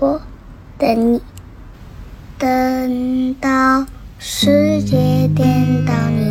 我等你，等到世界颠倒你。